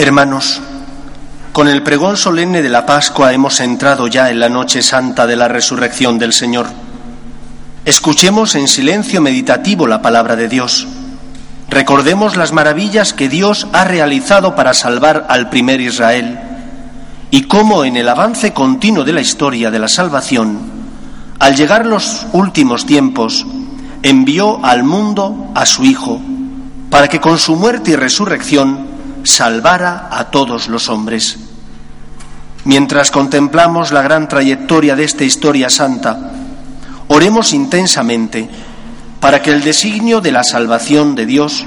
Hermanos, con el pregón solemne de la Pascua hemos entrado ya en la noche santa de la resurrección del Señor. Escuchemos en silencio meditativo la palabra de Dios. Recordemos las maravillas que Dios ha realizado para salvar al primer Israel y cómo en el avance continuo de la historia de la salvación, al llegar los últimos tiempos, envió al mundo a su Hijo para que con su muerte y resurrección salvara a todos los hombres. Mientras contemplamos la gran trayectoria de esta historia santa, oremos intensamente para que el designio de la salvación de Dios,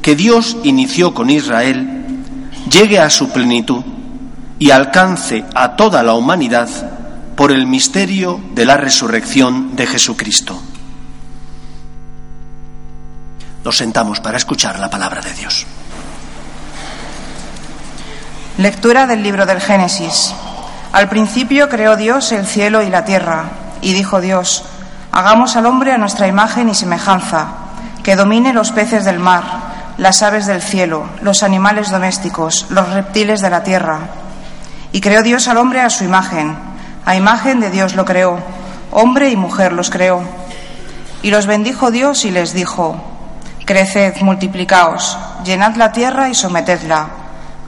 que Dios inició con Israel, llegue a su plenitud y alcance a toda la humanidad por el misterio de la resurrección de Jesucristo. Nos sentamos para escuchar la palabra de Dios. Lectura del libro del Génesis. Al principio creó Dios el cielo y la tierra, y dijo Dios, hagamos al hombre a nuestra imagen y semejanza, que domine los peces del mar, las aves del cielo, los animales domésticos, los reptiles de la tierra. Y creó Dios al hombre a su imagen, a imagen de Dios lo creó, hombre y mujer los creó. Y los bendijo Dios y les dijo, Creced, multiplicaos, llenad la tierra y sometedla.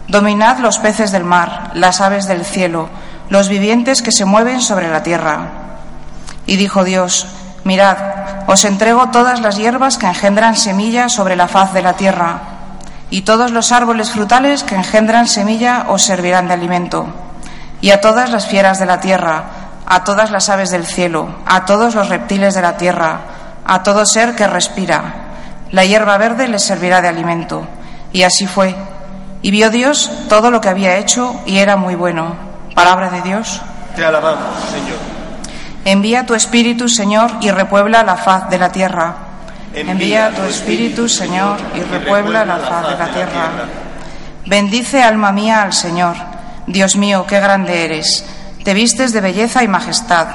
Dominad los peces del mar, las aves del cielo, los vivientes que se mueven sobre la tierra. Y dijo Dios, Mirad, os entrego todas las hierbas que engendran semilla sobre la faz de la tierra, y todos los árboles frutales que engendran semilla os servirán de alimento, y a todas las fieras de la tierra, a todas las aves del cielo, a todos los reptiles de la tierra, a todo ser que respira la hierba verde les servirá de alimento. Y así fue. Y vio Dios todo lo que había hecho y era muy bueno. Palabra de Dios. Te alabamos, Señor. Envía tu Espíritu, Señor, y repuebla la faz de la tierra. Envía tu Espíritu, Señor, y repuebla la faz de la tierra. Bendice, alma mía, al Señor. Dios mío, qué grande eres. Te vistes de belleza y majestad.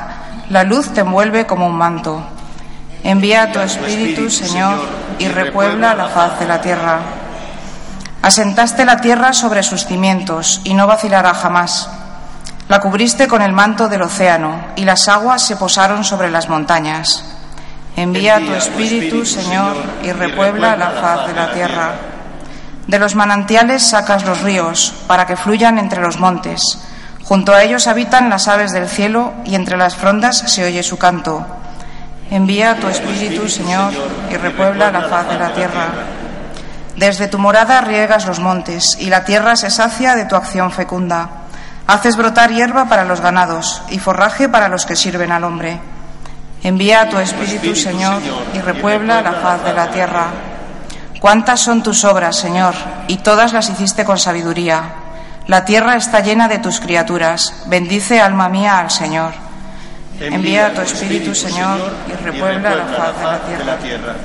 La luz te envuelve como un manto. Envía tu Espíritu, Señor, y repuebla la faz de la tierra. Asentaste la tierra sobre sus cimientos, y no vacilará jamás. La cubriste con el manto del océano, y las aguas se posaron sobre las montañas. Envía tu Espíritu, Señor, y repuebla la faz de la tierra. De los manantiales sacas los ríos, para que fluyan entre los montes. Junto a ellos habitan las aves del cielo, y entre las frondas se oye su canto. Envía tu Espíritu, Señor, y repuebla la faz de la tierra. Desde tu morada riegas los montes, y la tierra se sacia de tu acción fecunda. Haces brotar hierba para los ganados y forraje para los que sirven al hombre. Envía tu Espíritu, Señor, y repuebla la faz de la tierra. Cuántas son tus obras, Señor, y todas las hiciste con sabiduría. La tierra está llena de tus criaturas. Bendice, alma mía, al Señor. Envía tu Espíritu, Señor, y repuebla la faz de la tierra.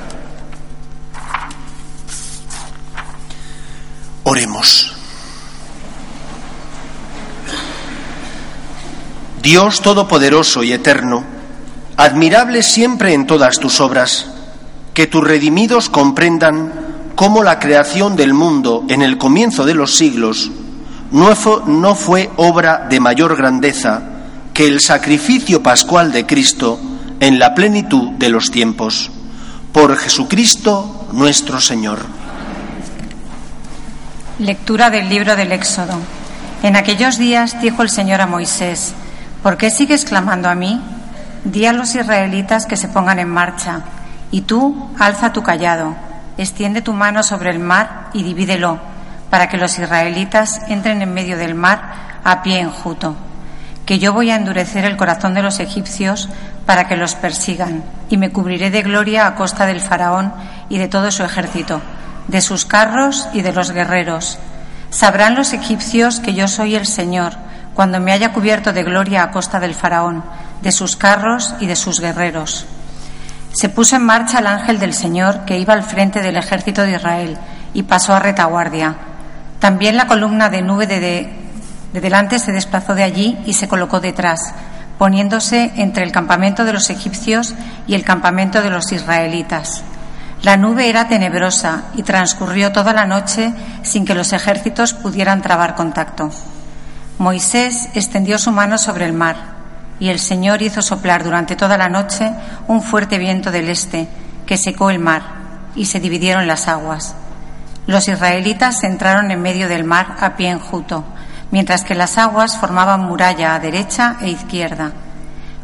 Oremos. Dios Todopoderoso y Eterno, admirable siempre en todas tus obras, que tus redimidos comprendan cómo la creación del mundo en el comienzo de los siglos no fue, no obra de mayor grandeza, que el sacrificio pascual de Cristo en la plenitud de los tiempos. Por Jesucristo nuestro Señor. Lectura del libro del Éxodo. En aquellos días dijo el Señor a Moisés, ¿por qué sigues clamando a mí? Di a los israelitas que se pongan en marcha, y tú alza tu callado, extiende tu mano sobre el mar y divídelo, para que los israelitas entren en medio del mar a pie enjuto que yo voy a endurecer el corazón de los egipcios para que los persigan, y me cubriré de gloria a costa del faraón y de todo su ejército, de sus carros y de los guerreros. Sabrán los egipcios que yo soy el Señor, cuando me haya cubierto de gloria a costa del faraón, de sus carros y de sus guerreros. Se puso en marcha el ángel del Señor que iba al frente del ejército de Israel y pasó a retaguardia. También la columna de nube de, de delante se desplazó de allí y se colocó detrás, poniéndose entre el campamento de los egipcios y el campamento de los israelitas. La nube era tenebrosa y transcurrió toda la noche sin que los ejércitos pudieran trabar contacto. Moisés extendió su mano sobre el mar y el Señor hizo soplar durante toda la noche un fuerte viento del este que secó el mar y se dividieron las aguas. Los israelitas entraron en medio del mar a pie enjuto, mientras que las aguas formaban muralla a derecha e izquierda.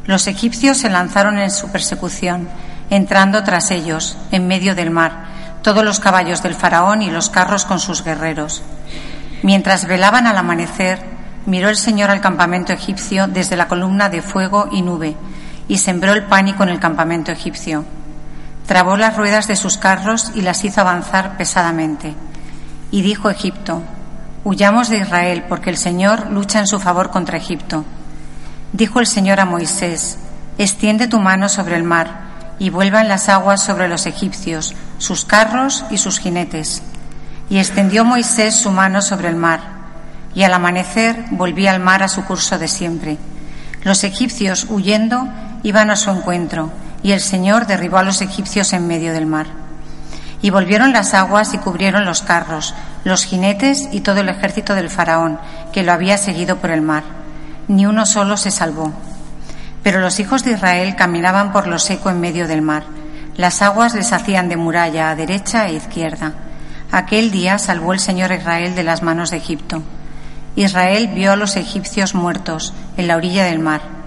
Los egipcios se lanzaron en su persecución, entrando tras ellos, en medio del mar, todos los caballos del faraón y los carros con sus guerreros. Mientras velaban al amanecer, miró el Señor al campamento egipcio desde la columna de fuego y nube, y sembró el pánico en el campamento egipcio trabó las ruedas de sus carros y las hizo avanzar pesadamente. Y dijo Egipto, Huyamos de Israel, porque el Señor lucha en su favor contra Egipto. Dijo el Señor a Moisés, Extiende tu mano sobre el mar, y vuelvan las aguas sobre los egipcios, sus carros y sus jinetes. Y extendió Moisés su mano sobre el mar, y al amanecer volvía al mar a su curso de siempre. Los egipcios, huyendo, iban a su encuentro, y el Señor derribó a los egipcios en medio del mar. Y volvieron las aguas y cubrieron los carros, los jinetes y todo el ejército del faraón, que lo había seguido por el mar. Ni uno solo se salvó. Pero los hijos de Israel caminaban por lo seco en medio del mar. Las aguas les hacían de muralla a derecha e izquierda. Aquel día salvó el Señor Israel de las manos de Egipto. Israel vio a los egipcios muertos en la orilla del mar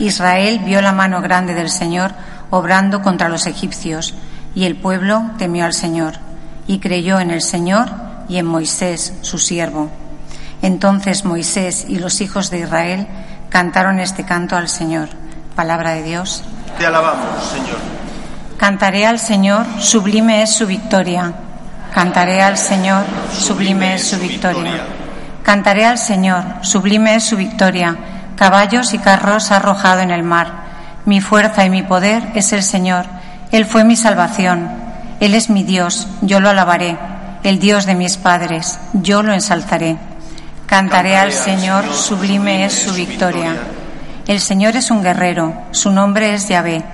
Israel vio la mano grande del Señor obrando contra los egipcios, y el pueblo temió al Señor, y creyó en el Señor y en Moisés, su siervo. Entonces Moisés y los hijos de Israel cantaron este canto al Señor. Palabra de Dios. Te alabamos, Señor. Cantaré al Señor, sublime es su victoria. Cantaré al Señor, sublime es su victoria. Cantaré al Señor, sublime es su victoria caballos y carros ha arrojado en el mar. Mi fuerza y mi poder es el Señor. Él fue mi salvación. Él es mi Dios, yo lo alabaré. El Dios de mis padres, yo lo ensalzaré. Cantaré al Señor, sublime es su victoria. El Señor es un guerrero, su nombre es Yahvé.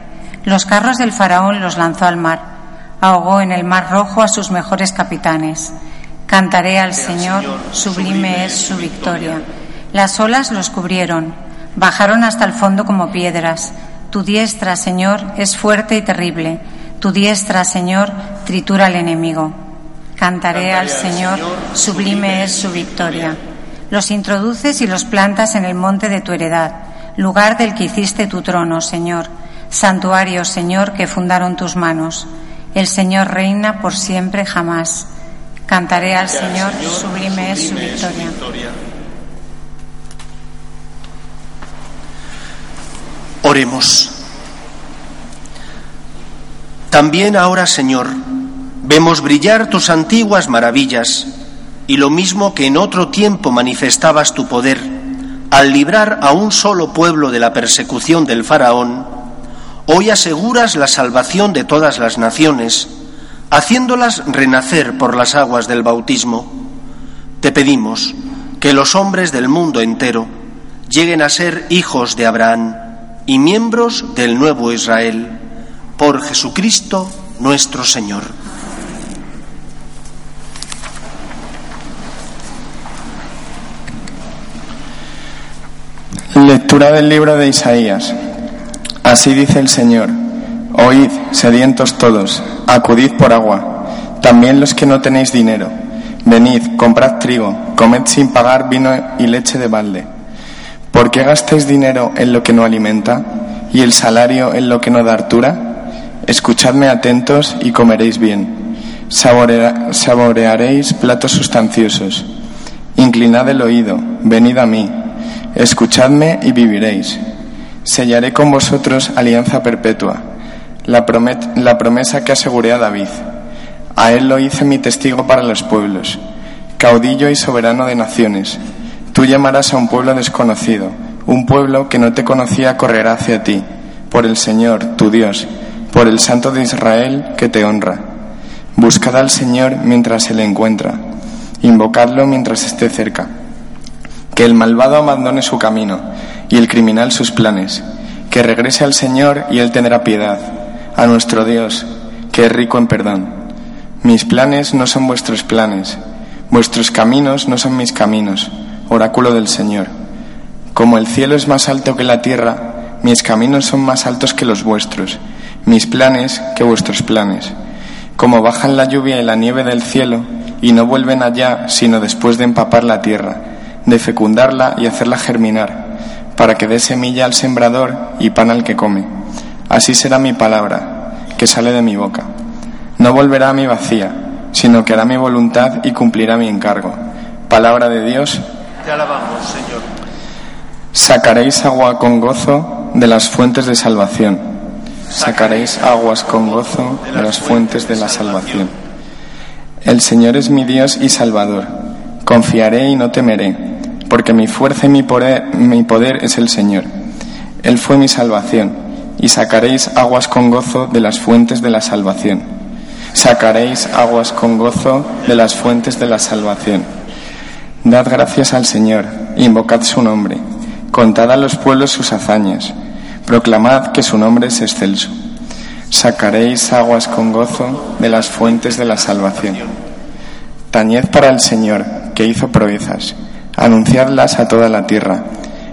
Los carros del faraón los lanzó al mar, ahogó en el mar rojo a sus mejores capitanes. Cantaré al Señor, sublime es su victoria. Las olas los cubrieron, bajaron hasta el fondo como piedras. Tu diestra, Señor, es fuerte y terrible. Tu diestra, Señor, tritura al enemigo. Cantaré al Señor, sublime es su victoria. Los introduces y los plantas en el monte de tu heredad, lugar del que hiciste tu trono, Señor, santuario, Señor, que fundaron tus manos. El Señor reina por siempre jamás. Cantaré al Señor, sublime es su victoria. Oremos. También ahora, Señor, vemos brillar tus antiguas maravillas y lo mismo que en otro tiempo manifestabas tu poder al librar a un solo pueblo de la persecución del faraón, hoy aseguras la salvación de todas las naciones, haciéndolas renacer por las aguas del bautismo. Te pedimos que los hombres del mundo entero lleguen a ser hijos de Abraham y miembros del nuevo Israel, por Jesucristo nuestro Señor. Lectura del libro de Isaías. Así dice el Señor, oíd, sedientos todos, acudid por agua, también los que no tenéis dinero, venid, comprad trigo, comed sin pagar vino y leche de balde ¿Por qué dinero en lo que no alimenta y el salario en lo que no da hartura? Escuchadme atentos y comeréis bien. saborearéis platos sustanciosos. Inclinad el oído, venid a mí. Escuchadme y viviréis. Sellaré con vosotros alianza perpetua, la, promesa que aseguré a David. A él lo hice mi testigo para los pueblos, caudillo y soberano de naciones Tú llamarás a un pueblo desconocido, un pueblo que no te conocía correrá hacia ti, por el Señor, tu Dios, por el Santo de Israel que te honra. Buscad al Señor mientras se le encuentra, invocadlo mientras esté cerca. Que el malvado abandone su camino y el criminal sus planes, que regrese al Señor y Él tendrá piedad, a nuestro Dios, que es rico en perdón. Mis planes no son vuestros planes, Vuestros caminos no son mis caminos, oráculo del Señor. Como el cielo es más alto que la tierra, mis caminos son más altos que los vuestros, mis planes que vuestros planes. Como bajan la lluvia y la nieve del cielo, y no vuelven allá sino después de empapar la tierra, de fecundarla y hacerla germinar, para que dé semilla al sembrador y pan al que come. Así será mi palabra, que sale de mi boca. No volverá a mi vacía, sino que hará mi voluntad y cumplirá mi encargo. Palabra de Dios. Te alabamos, Señor. Sacaréis agua con gozo de las fuentes de salvación. Sacaréis aguas con gozo de las fuentes de la salvación. El Señor es mi Dios y Salvador. Confiaré y no temeré, porque mi fuerza y mi poder, es el Señor. Él fue mi salvación, y sacaréis aguas con gozo de las fuentes de la salvación. Sacaréis aguas con gozo de las fuentes de la salvación. Dad gracias al Señor, invocad su nombre, contad a los pueblos sus hazañas, proclamad que su nombre es excelso sacaréis aguas con gozo de las fuentes de la salvación. Tañed para el Señor, que hizo proezas, anunciadlas a toda la tierra,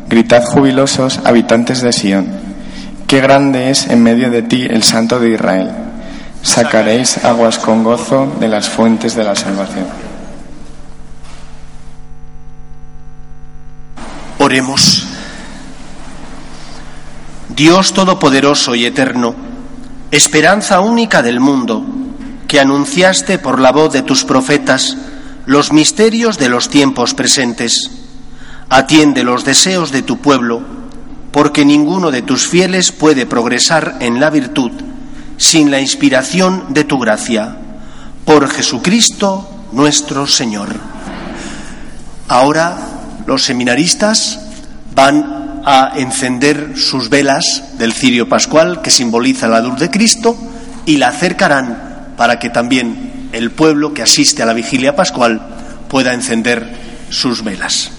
gritad jubilosos habitantes de Sión, qué grande es en medio de ti el Santo de Israel. Sacaréis aguas con gozo de las fuentes de la salvación. Oremos. Dios Todopoderoso y Eterno, esperanza única del mundo, que anunciaste por la voz de tus profetas los misterios de los tiempos presentes. Atiende los deseos de tu pueblo, porque ninguno de tus fieles puede progresar en la virtud sin la inspiración de tu gracia. Por Jesucristo nuestro Señor. Ahora los seminaristas van a encender sus velas del cirio pascual que simboliza la luz de Cristo y la acercarán para que también el pueblo que asiste a la vigilia pascual pueda encender sus velas.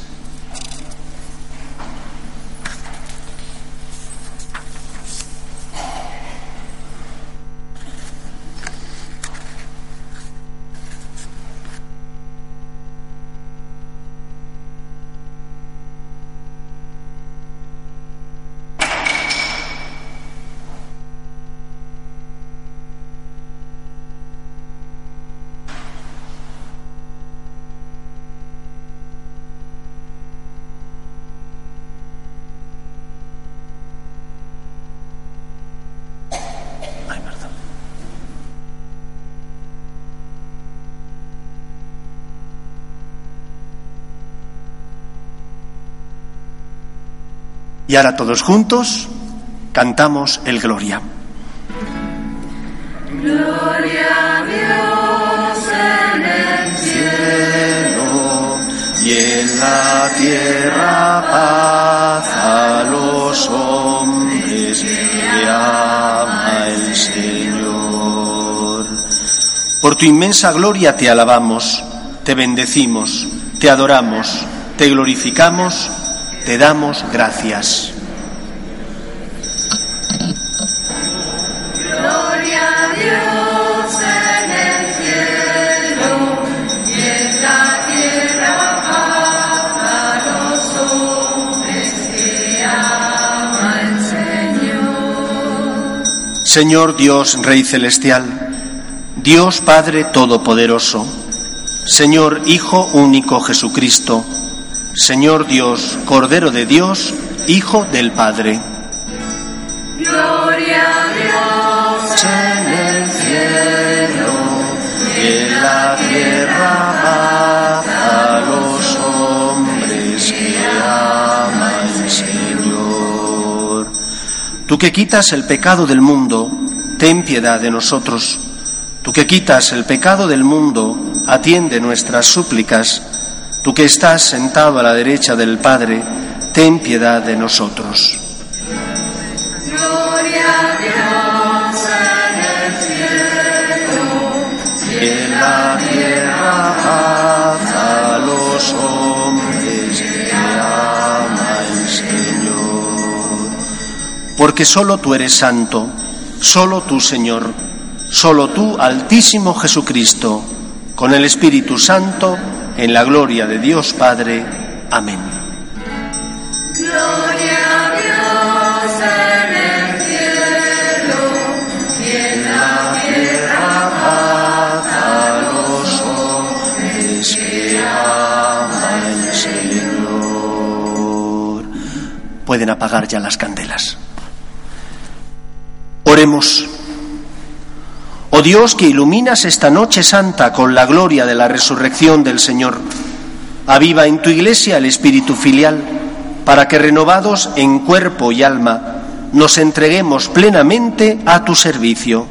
Y ahora todos juntos cantamos el Gloria. Gloria a Dios en el cielo y en la tierra paz a los hombres que ama el Señor. Por tu inmensa gloria te alabamos, te bendecimos, te adoramos, te glorificamos te damos gracias. Gloria a Dios en el cielo y en la tierra a los hombres que ama el Señor. Señor Dios, Rey Celestial, Dios Padre Todopoderoso, Señor Hijo único Jesucristo, Señor Dios, Cordero de Dios, Hijo del Padre. Gloria a Dios En el cielo y en la tierra paz a los hombres que ama el Señor. Tú que quitas el pecado del mundo, ten piedad de nosotros. Tú que quitas el pecado del mundo, atiende nuestras súplicas Tú que estás sentado a la derecha del Padre, ten piedad de nosotros. Gloria a Dios en el cielo Y en la tierra paz a los hombres que ama el Señor. Porque solo tú eres santo, solo tú, Señor, solo tú, Altísimo Jesucristo, con el Espíritu Santo, en la gloria de Dios Padre. Amén. Gloria a Dios en el cielo y en la tierra paz a los hombres que ama el Señor. Pueden apagar ya las candelas. Oremos. Oh Dios que iluminas esta noche santa con la gloria de la resurrección del Señor, aviva en tu iglesia el espíritu filial, para que renovados en cuerpo y alma nos entreguemos plenamente a tu servicio.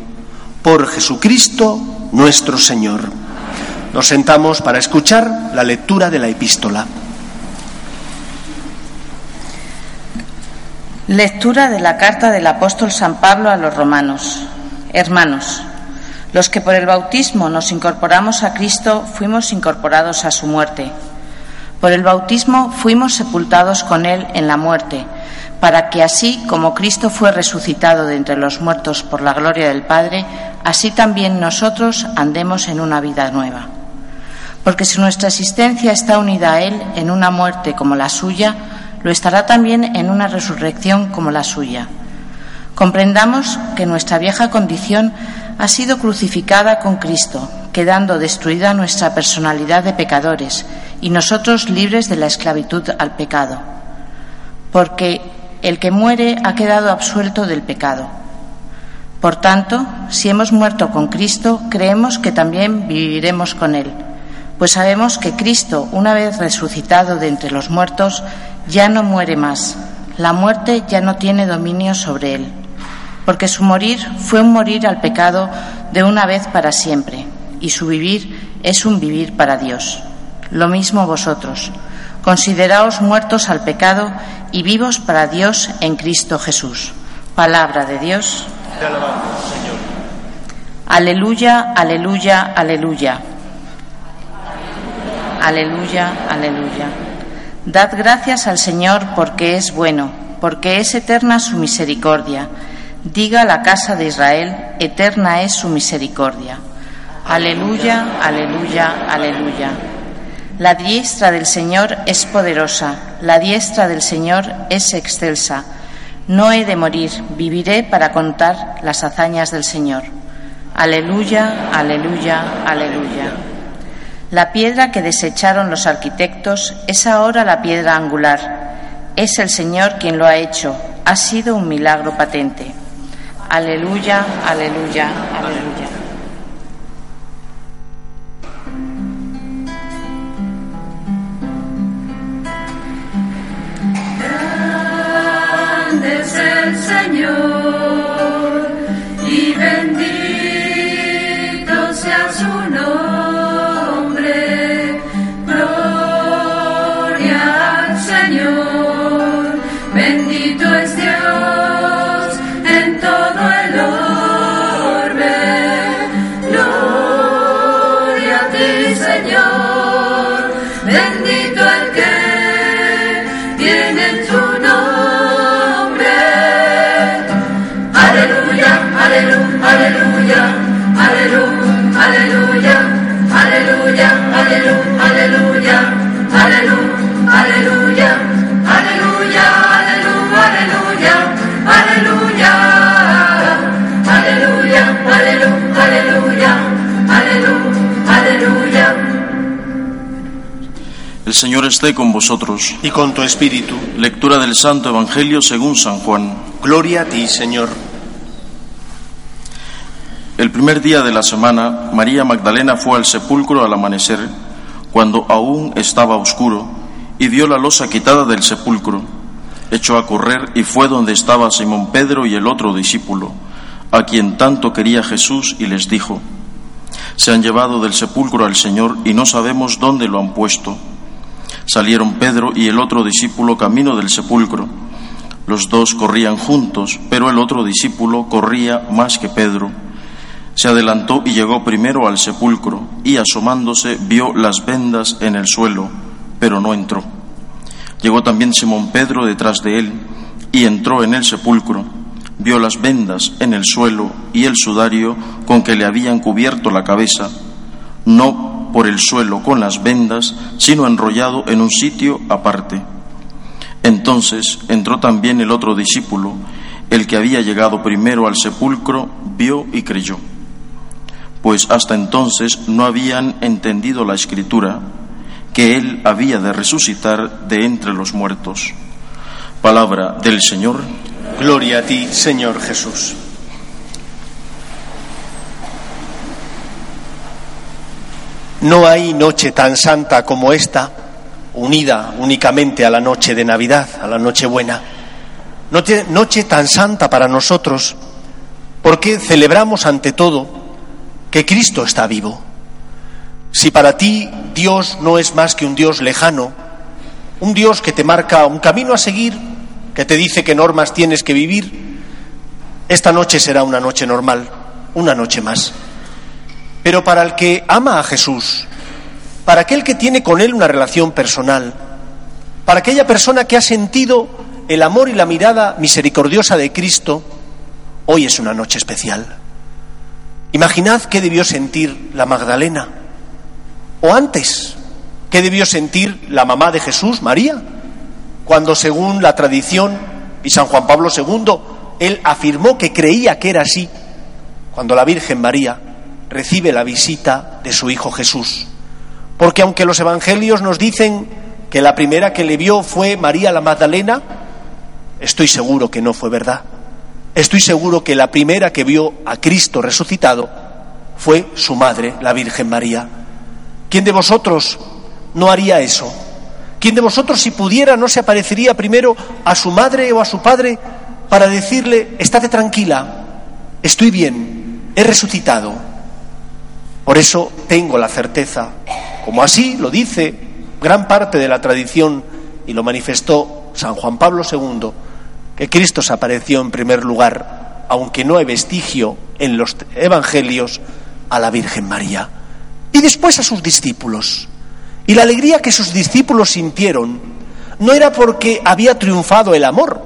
Por Jesucristo nuestro Señor. Nos sentamos para escuchar la lectura de la epístola. Lectura de la carta del apóstol San Pablo a los romanos. Hermanos, los que por el bautismo nos incorporamos a Cristo fuimos incorporados a su muerte. Por el bautismo fuimos sepultados con Él en la muerte, para que así como Cristo fue resucitado de entre los muertos por la gloria del Padre, así también nosotros andemos en una vida nueva. Porque si nuestra existencia está unida a Él en una muerte como la suya, lo estará también en una resurrección como la suya. Comprendamos que nuestra vieja condición ha sido crucificada con Cristo, quedando destruida nuestra personalidad de pecadores y nosotros libres de la esclavitud al pecado. Porque el que muere ha quedado absuelto del pecado. Por tanto, si hemos muerto con Cristo, creemos que también viviremos con Él, pues sabemos que Cristo, una vez resucitado de entre los muertos, ya no muere más. La muerte ya no tiene dominio sobre Él, porque su morir fue un morir al pecado de una vez para siempre, y su vivir es un vivir para Dios. Lo mismo vosotros. Consideraos muertos al pecado y vivos para Dios en Cristo Jesús. Palabra de Dios. Te alabamos, Señor. Aleluya, aleluya, aleluya. Aleluya, aleluya. Dad gracias al Señor porque es bueno, porque es eterna su misericordia. Diga la casa de Israel, eterna es su misericordia. Aleluya, aleluya, aleluya. La diestra del Señor es poderosa, la diestra del Señor es excelsa. No he de morir, viviré para contar las hazañas del Señor. Aleluya, aleluya, aleluya. La piedra que desecharon los arquitectos es ahora la piedra angular. Es el Señor quien lo ha hecho. Ha sido un milagro patente. Aleluya, aleluya, aleluya. Grande es el Señor Señor. Bendito El Señor esté con vosotros. Y con tu espíritu. Lectura del Santo Evangelio según San Juan. Gloria a ti, Señor. El primer día de la semana, María Magdalena fue al sepulcro al amanecer, cuando aún estaba oscuro, y vio la losa quitada del sepulcro. Echó a correr y fue donde estaba Simón Pedro y el otro discípulo, a quien tanto quería Jesús, y les dijo, Se han llevado del sepulcro al Señor y no sabemos dónde lo han puesto. Salieron Pedro y el otro discípulo camino del sepulcro. Los dos corrían juntos, pero el otro discípulo corría más que Pedro. Se adelantó y llegó primero al sepulcro, y asomándose vio las vendas en el suelo, pero no entró. Llegó también Simón Pedro detrás de él, y entró en el sepulcro, vio las vendas en el suelo y el sudario con que le habían cubierto la cabeza. No por el suelo con las vendas, sino enrollado en un sitio aparte. Entonces entró también el otro discípulo, el que había llegado primero al sepulcro, vio y creyó. Pues hasta entonces no habían entendido la escritura, que él había de resucitar de entre los muertos. Palabra del Señor. Gloria a ti, Señor Jesús. No hay noche tan santa como esta, unida únicamente a la noche de Navidad, a la noche buena. Noche, noche tan santa para nosotros, porque celebramos ante todo que Cristo está vivo. Si para ti Dios no es más que un Dios lejano, un Dios que te marca un camino a seguir, que te dice qué normas tienes que vivir, esta noche será una noche normal, una noche más. Pero para el que ama a Jesús, para aquel que tiene con Él una relación personal, para aquella persona que ha sentido el amor y la mirada misericordiosa de Cristo, hoy es una noche especial. Imaginad qué debió sentir la Magdalena, o antes, qué debió sentir la mamá de Jesús, María, cuando según la tradición y San Juan Pablo II, él afirmó que creía que era así, cuando la Virgen María recibe la visita de su Hijo Jesús. Porque aunque los evangelios nos dicen que la primera que le vio fue María la Magdalena, estoy seguro que no fue verdad. Estoy seguro que la primera que vio a Cristo resucitado fue su madre, la Virgen María. ¿Quién de vosotros no haría eso? ¿Quién de vosotros, si pudiera, no se aparecería primero a su madre o a su padre para decirle, estate tranquila, estoy bien, he resucitado? Por eso tengo la certeza, como así lo dice gran parte de la tradición y lo manifestó San Juan Pablo II, que Cristo se apareció en primer lugar, aunque no hay vestigio en los evangelios, a la Virgen María y después a sus discípulos. Y la alegría que sus discípulos sintieron no era porque había triunfado el amor,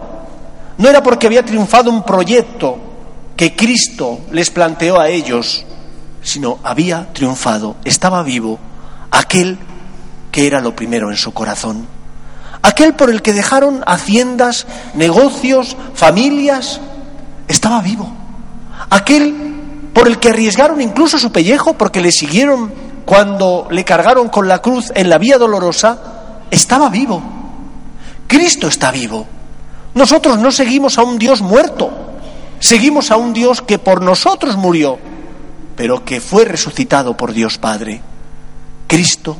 no era porque había triunfado un proyecto que Cristo les planteó a ellos, sino había triunfado, estaba vivo aquel que era lo primero en su corazón, aquel por el que dejaron haciendas, negocios, familias, estaba vivo, aquel por el que arriesgaron incluso su pellejo porque le siguieron cuando le cargaron con la cruz en la vía dolorosa, estaba vivo. Cristo está vivo. Nosotros no seguimos a un Dios muerto, seguimos a un Dios que por nosotros murió pero que fue resucitado por Dios Padre. Cristo,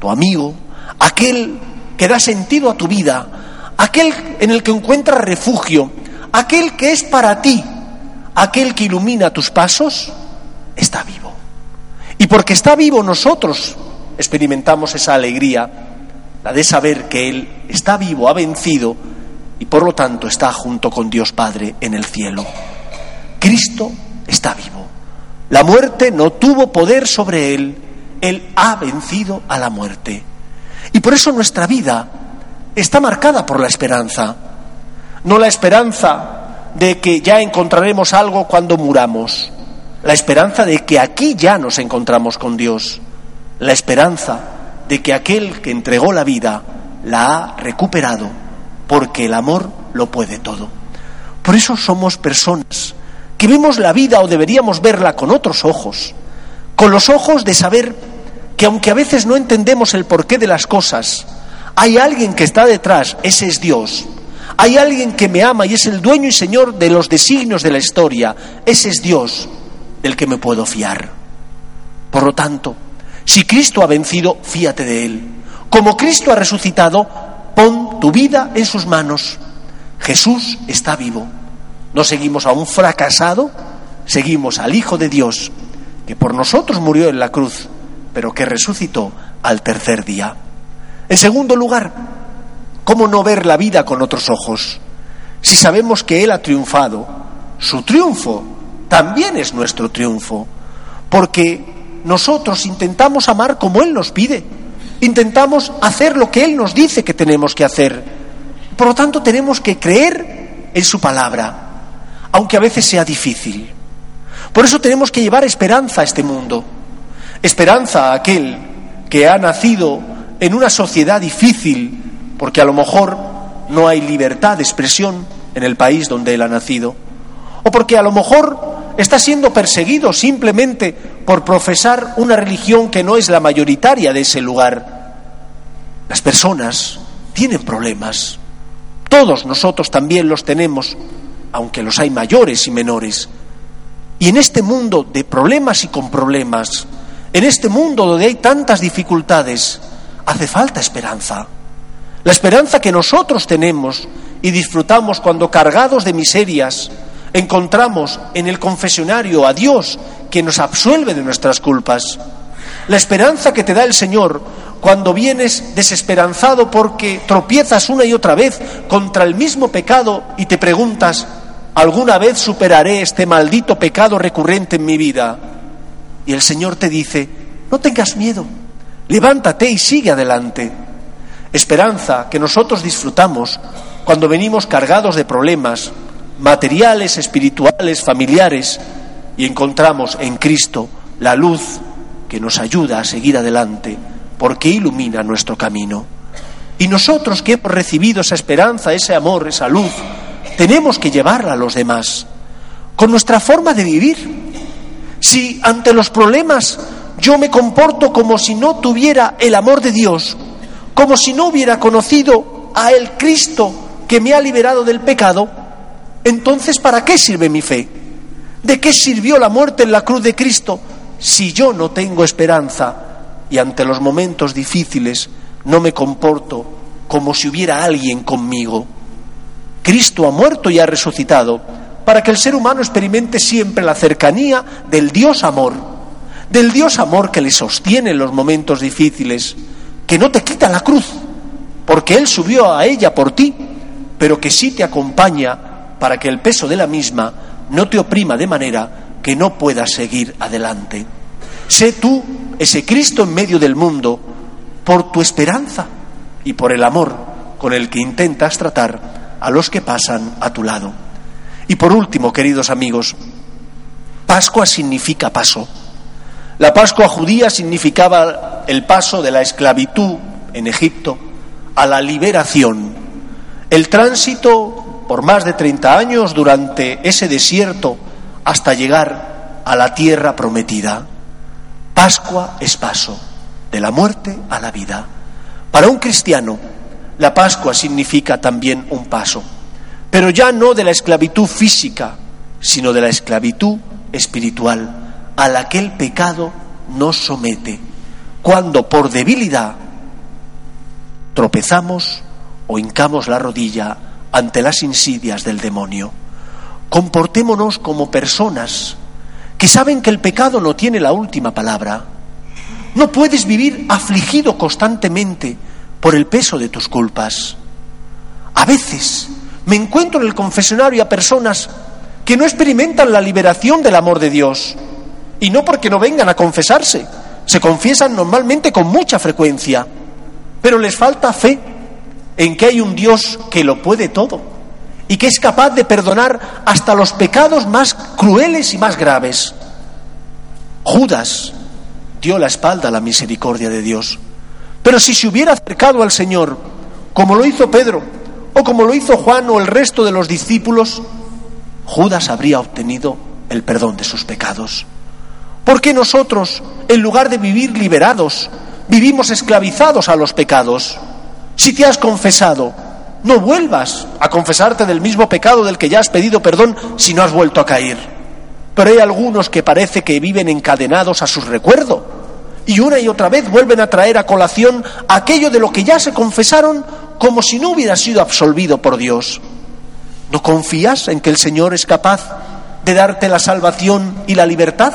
tu amigo, aquel que da sentido a tu vida, aquel en el que encuentras refugio, aquel que es para ti, aquel que ilumina tus pasos, está vivo. Y porque está vivo nosotros experimentamos esa alegría, la de saber que Él está vivo, ha vencido y por lo tanto está junto con Dios Padre en el cielo. Cristo está vivo. La muerte no tuvo poder sobre él. Él ha vencido a la muerte. Y por eso nuestra vida está marcada por la esperanza. No la esperanza de que ya encontraremos algo cuando muramos. La esperanza de que aquí ya nos encontramos con Dios. La esperanza de que aquel que entregó la vida la ha recuperado porque el amor lo puede todo. Por eso somos personas que vemos la vida o deberíamos verla con otros ojos, con los ojos de saber que aunque a veces no entendemos el porqué de las cosas, hay alguien que está detrás, ese es Dios. Hay alguien que me ama y es el dueño y señor de los designios de la historia, ese es Dios del que me puedo fiar. Por lo tanto, si Cristo ha vencido, fíate de Él. Como Cristo ha resucitado, pon tu vida en sus manos. Jesús está vivo. No seguimos a un fracasado, seguimos al Hijo de Dios, que por nosotros murió en la cruz, pero que resucitó al tercer día. En segundo lugar, ¿cómo no ver la vida con otros ojos? Si sabemos que Él ha triunfado, su triunfo también es nuestro triunfo, porque nosotros intentamos amar como Él nos pide, intentamos hacer lo que Él nos dice que tenemos que hacer. Por lo tanto, tenemos que creer en su palabra aunque a veces sea difícil. Por eso tenemos que llevar esperanza a este mundo. Esperanza a aquel que ha nacido en una sociedad difícil, porque a lo mejor no hay libertad de expresión en el país donde él ha nacido, o porque a lo mejor está siendo perseguido simplemente por profesar una religión que no es la mayoritaria de ese lugar. Las personas tienen problemas. Todos nosotros también los tenemos, aunque los hay mayores y menores. Y en este mundo de problemas y con problemas, en este mundo donde hay tantas dificultades, hace falta esperanza. La esperanza que nosotros tenemos y disfrutamos cuando cargados de miserias encontramos en el confesionario a Dios que nos absuelve de nuestras culpas. La esperanza que te da el Señor cuando vienes desesperanzado porque tropiezas una y otra vez contra el mismo pecado y te preguntas, ¿alguna vez superaré este maldito pecado recurrente en mi vida? Y el Señor te dice, no tengas miedo, levántate y sigue adelante. Esperanza que nosotros disfrutamos cuando venimos cargados de problemas materiales, espirituales, familiares y encontramos en Cristo la luz que nos ayuda a seguir adelante porque ilumina nuestro camino. Y nosotros que hemos recibido esa esperanza, ese amor, esa luz, tenemos que llevarla a los demás con nuestra forma de vivir. Si ante los problemas yo me comporto como si no tuviera el amor de Dios, como si no hubiera conocido a el Cristo que me ha liberado del pecado, entonces ¿para qué sirve mi fe? ¿De qué sirvió la muerte en la cruz de Cristo si yo no tengo esperanza y ante los momentos difíciles no me comporto como si hubiera alguien conmigo. Cristo ha muerto y ha resucitado para que el ser humano experimente siempre la cercanía del Dios amor, del Dios amor que le sostiene en los momentos difíciles, que no te quita la cruz, porque Él subió a ella por ti, pero que sí te acompaña para que el peso de la misma no te oprima de manera que no puedas seguir adelante. Sé tú ese Cristo en medio del mundo por tu esperanza y por el amor con el que intentas tratar a los que pasan a tu lado. Y por último, queridos amigos, Pascua significa paso. La Pascua judía significaba el paso de la esclavitud en Egipto a la liberación, el tránsito por más de 30 años durante ese desierto hasta llegar a la tierra prometida. Pascua es paso de la muerte a la vida. Para un cristiano, la Pascua significa también un paso, pero ya no de la esclavitud física, sino de la esclavitud espiritual, a la que el pecado nos somete, cuando por debilidad tropezamos o hincamos la rodilla ante las insidias del demonio. Comportémonos como personas que saben que el pecado no tiene la última palabra. No puedes vivir afligido constantemente por el peso de tus culpas. A veces me encuentro en el confesionario a personas que no experimentan la liberación del amor de Dios. Y no porque no vengan a confesarse, se confiesan normalmente con mucha frecuencia, pero les falta fe en que hay un Dios que lo puede todo y que es capaz de perdonar hasta los pecados más crueles y más graves. Judas dio la espalda a la misericordia de Dios. Pero si se hubiera acercado al Señor, como lo hizo Pedro, o como lo hizo Juan o el resto de los discípulos, Judas habría obtenido el perdón de sus pecados. ¿Por qué nosotros, en lugar de vivir liberados, vivimos esclavizados a los pecados? Si te has confesado, no vuelvas a confesarte del mismo pecado del que ya has pedido perdón si no has vuelto a caer. Pero hay algunos que parece que viven encadenados a su recuerdo y una y otra vez vuelven a traer a colación aquello de lo que ya se confesaron como si no hubiera sido absolvido por Dios. ¿No confías en que el Señor es capaz de darte la salvación y la libertad?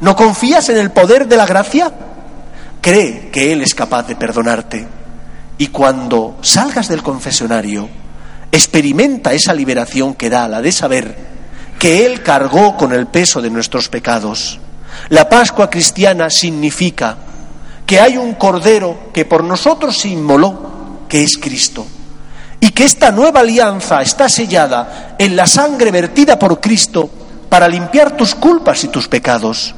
¿No confías en el poder de la gracia? Cree que Él es capaz de perdonarte. Y cuando salgas del confesionario, experimenta esa liberación que da la de saber que Él cargó con el peso de nuestros pecados. La Pascua cristiana significa que hay un Cordero que por nosotros se inmoló, que es Cristo, y que esta nueva alianza está sellada en la sangre vertida por Cristo para limpiar tus culpas y tus pecados.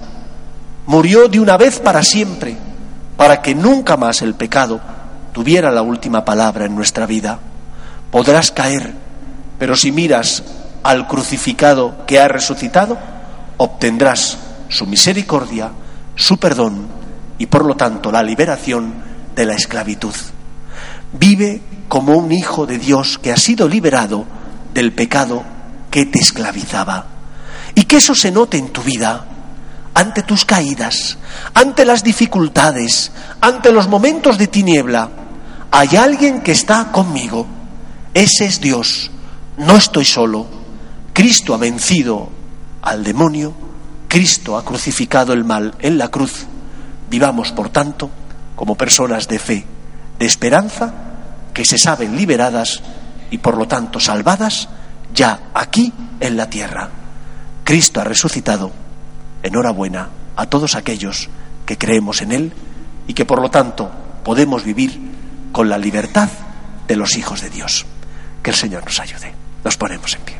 murió de una vez para siempre, para que nunca más el pecado tuviera la última palabra en nuestra vida. Podrás caer, pero si miras al crucificado que ha resucitado, obtendrás su misericordia, su perdón y por lo tanto la liberación de la esclavitud. Vive como un hijo de Dios que ha sido liberado del pecado que te esclavizaba. Y que eso se note en tu vida, ante tus caídas, ante las dificultades, ante los momentos de tiniebla. Hay alguien que está conmigo. Ese es Dios. No estoy solo. Cristo ha vencido al demonio. Cristo ha crucificado el mal en la cruz. Vivamos, por tanto, como personas de fe, de esperanza, que se saben liberadas y por lo tanto salvadas ya aquí en la tierra. Cristo ha resucitado. Enhorabuena a todos aquellos que creemos en Él y que por lo tanto podemos vivir con la libertad de los hijos de Dios. Que el Señor nos ayude. Nos ponemos en pie.